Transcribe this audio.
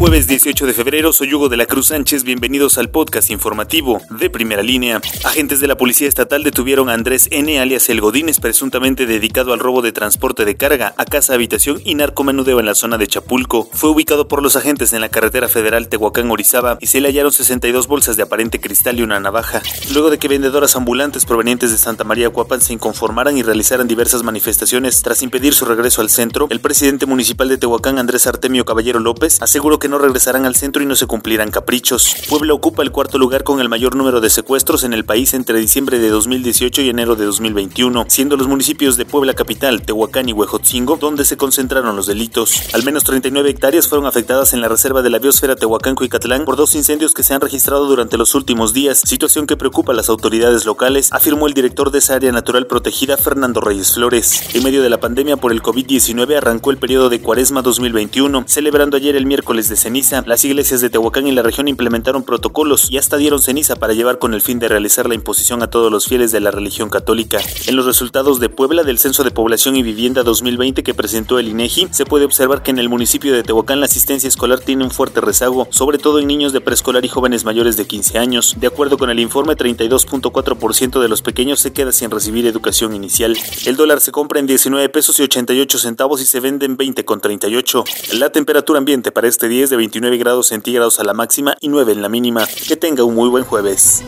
Jueves 18 de febrero, soy Hugo de la Cruz Sánchez, bienvenidos al podcast informativo de primera línea. Agentes de la Policía Estatal detuvieron a Andrés N. alias El Godínez, presuntamente dedicado al robo de transporte de carga a casa habitación y narcomenudeo en la zona de Chapulco. Fue ubicado por los agentes en la carretera federal Tehuacán-Orizaba y se le hallaron 62 bolsas de aparente cristal y una navaja. Luego de que vendedoras ambulantes provenientes de Santa María Cuapan se inconformaran y realizaran diversas manifestaciones tras impedir su regreso al centro, el presidente municipal de Tehuacán, Andrés Artemio Caballero López, aseguró que no regresarán al centro y no se cumplirán caprichos. Puebla ocupa el cuarto lugar con el mayor número de secuestros en el país entre diciembre de 2018 y enero de 2021, siendo los municipios de Puebla Capital, Tehuacán y Huejotzingo donde se concentraron los delitos. Al menos 39 hectáreas fueron afectadas en la reserva de la biosfera Tehuacán-Cuicatlán por dos incendios que se han registrado durante los últimos días, situación que preocupa a las autoridades locales, afirmó el director de esa área natural protegida, Fernando Reyes Flores. En medio de la pandemia por el COVID-19 arrancó el periodo de Cuaresma 2021, celebrando ayer el miércoles de ceniza. Las iglesias de Tehuacán y la región implementaron protocolos y hasta dieron ceniza para llevar con el fin de realizar la imposición a todos los fieles de la religión católica. En los resultados de Puebla del Censo de Población y Vivienda 2020 que presentó el INEGI, se puede observar que en el municipio de Tehuacán la asistencia escolar tiene un fuerte rezago, sobre todo en niños de preescolar y jóvenes mayores de 15 años. De acuerdo con el informe, 32.4% de los pequeños se queda sin recibir educación inicial. El dólar se compra en 19 pesos y 88 centavos y se vende en 20 con 38. La temperatura ambiente para este día es de 29 grados centígrados a la máxima y 9 en la mínima. Que tenga un muy buen jueves.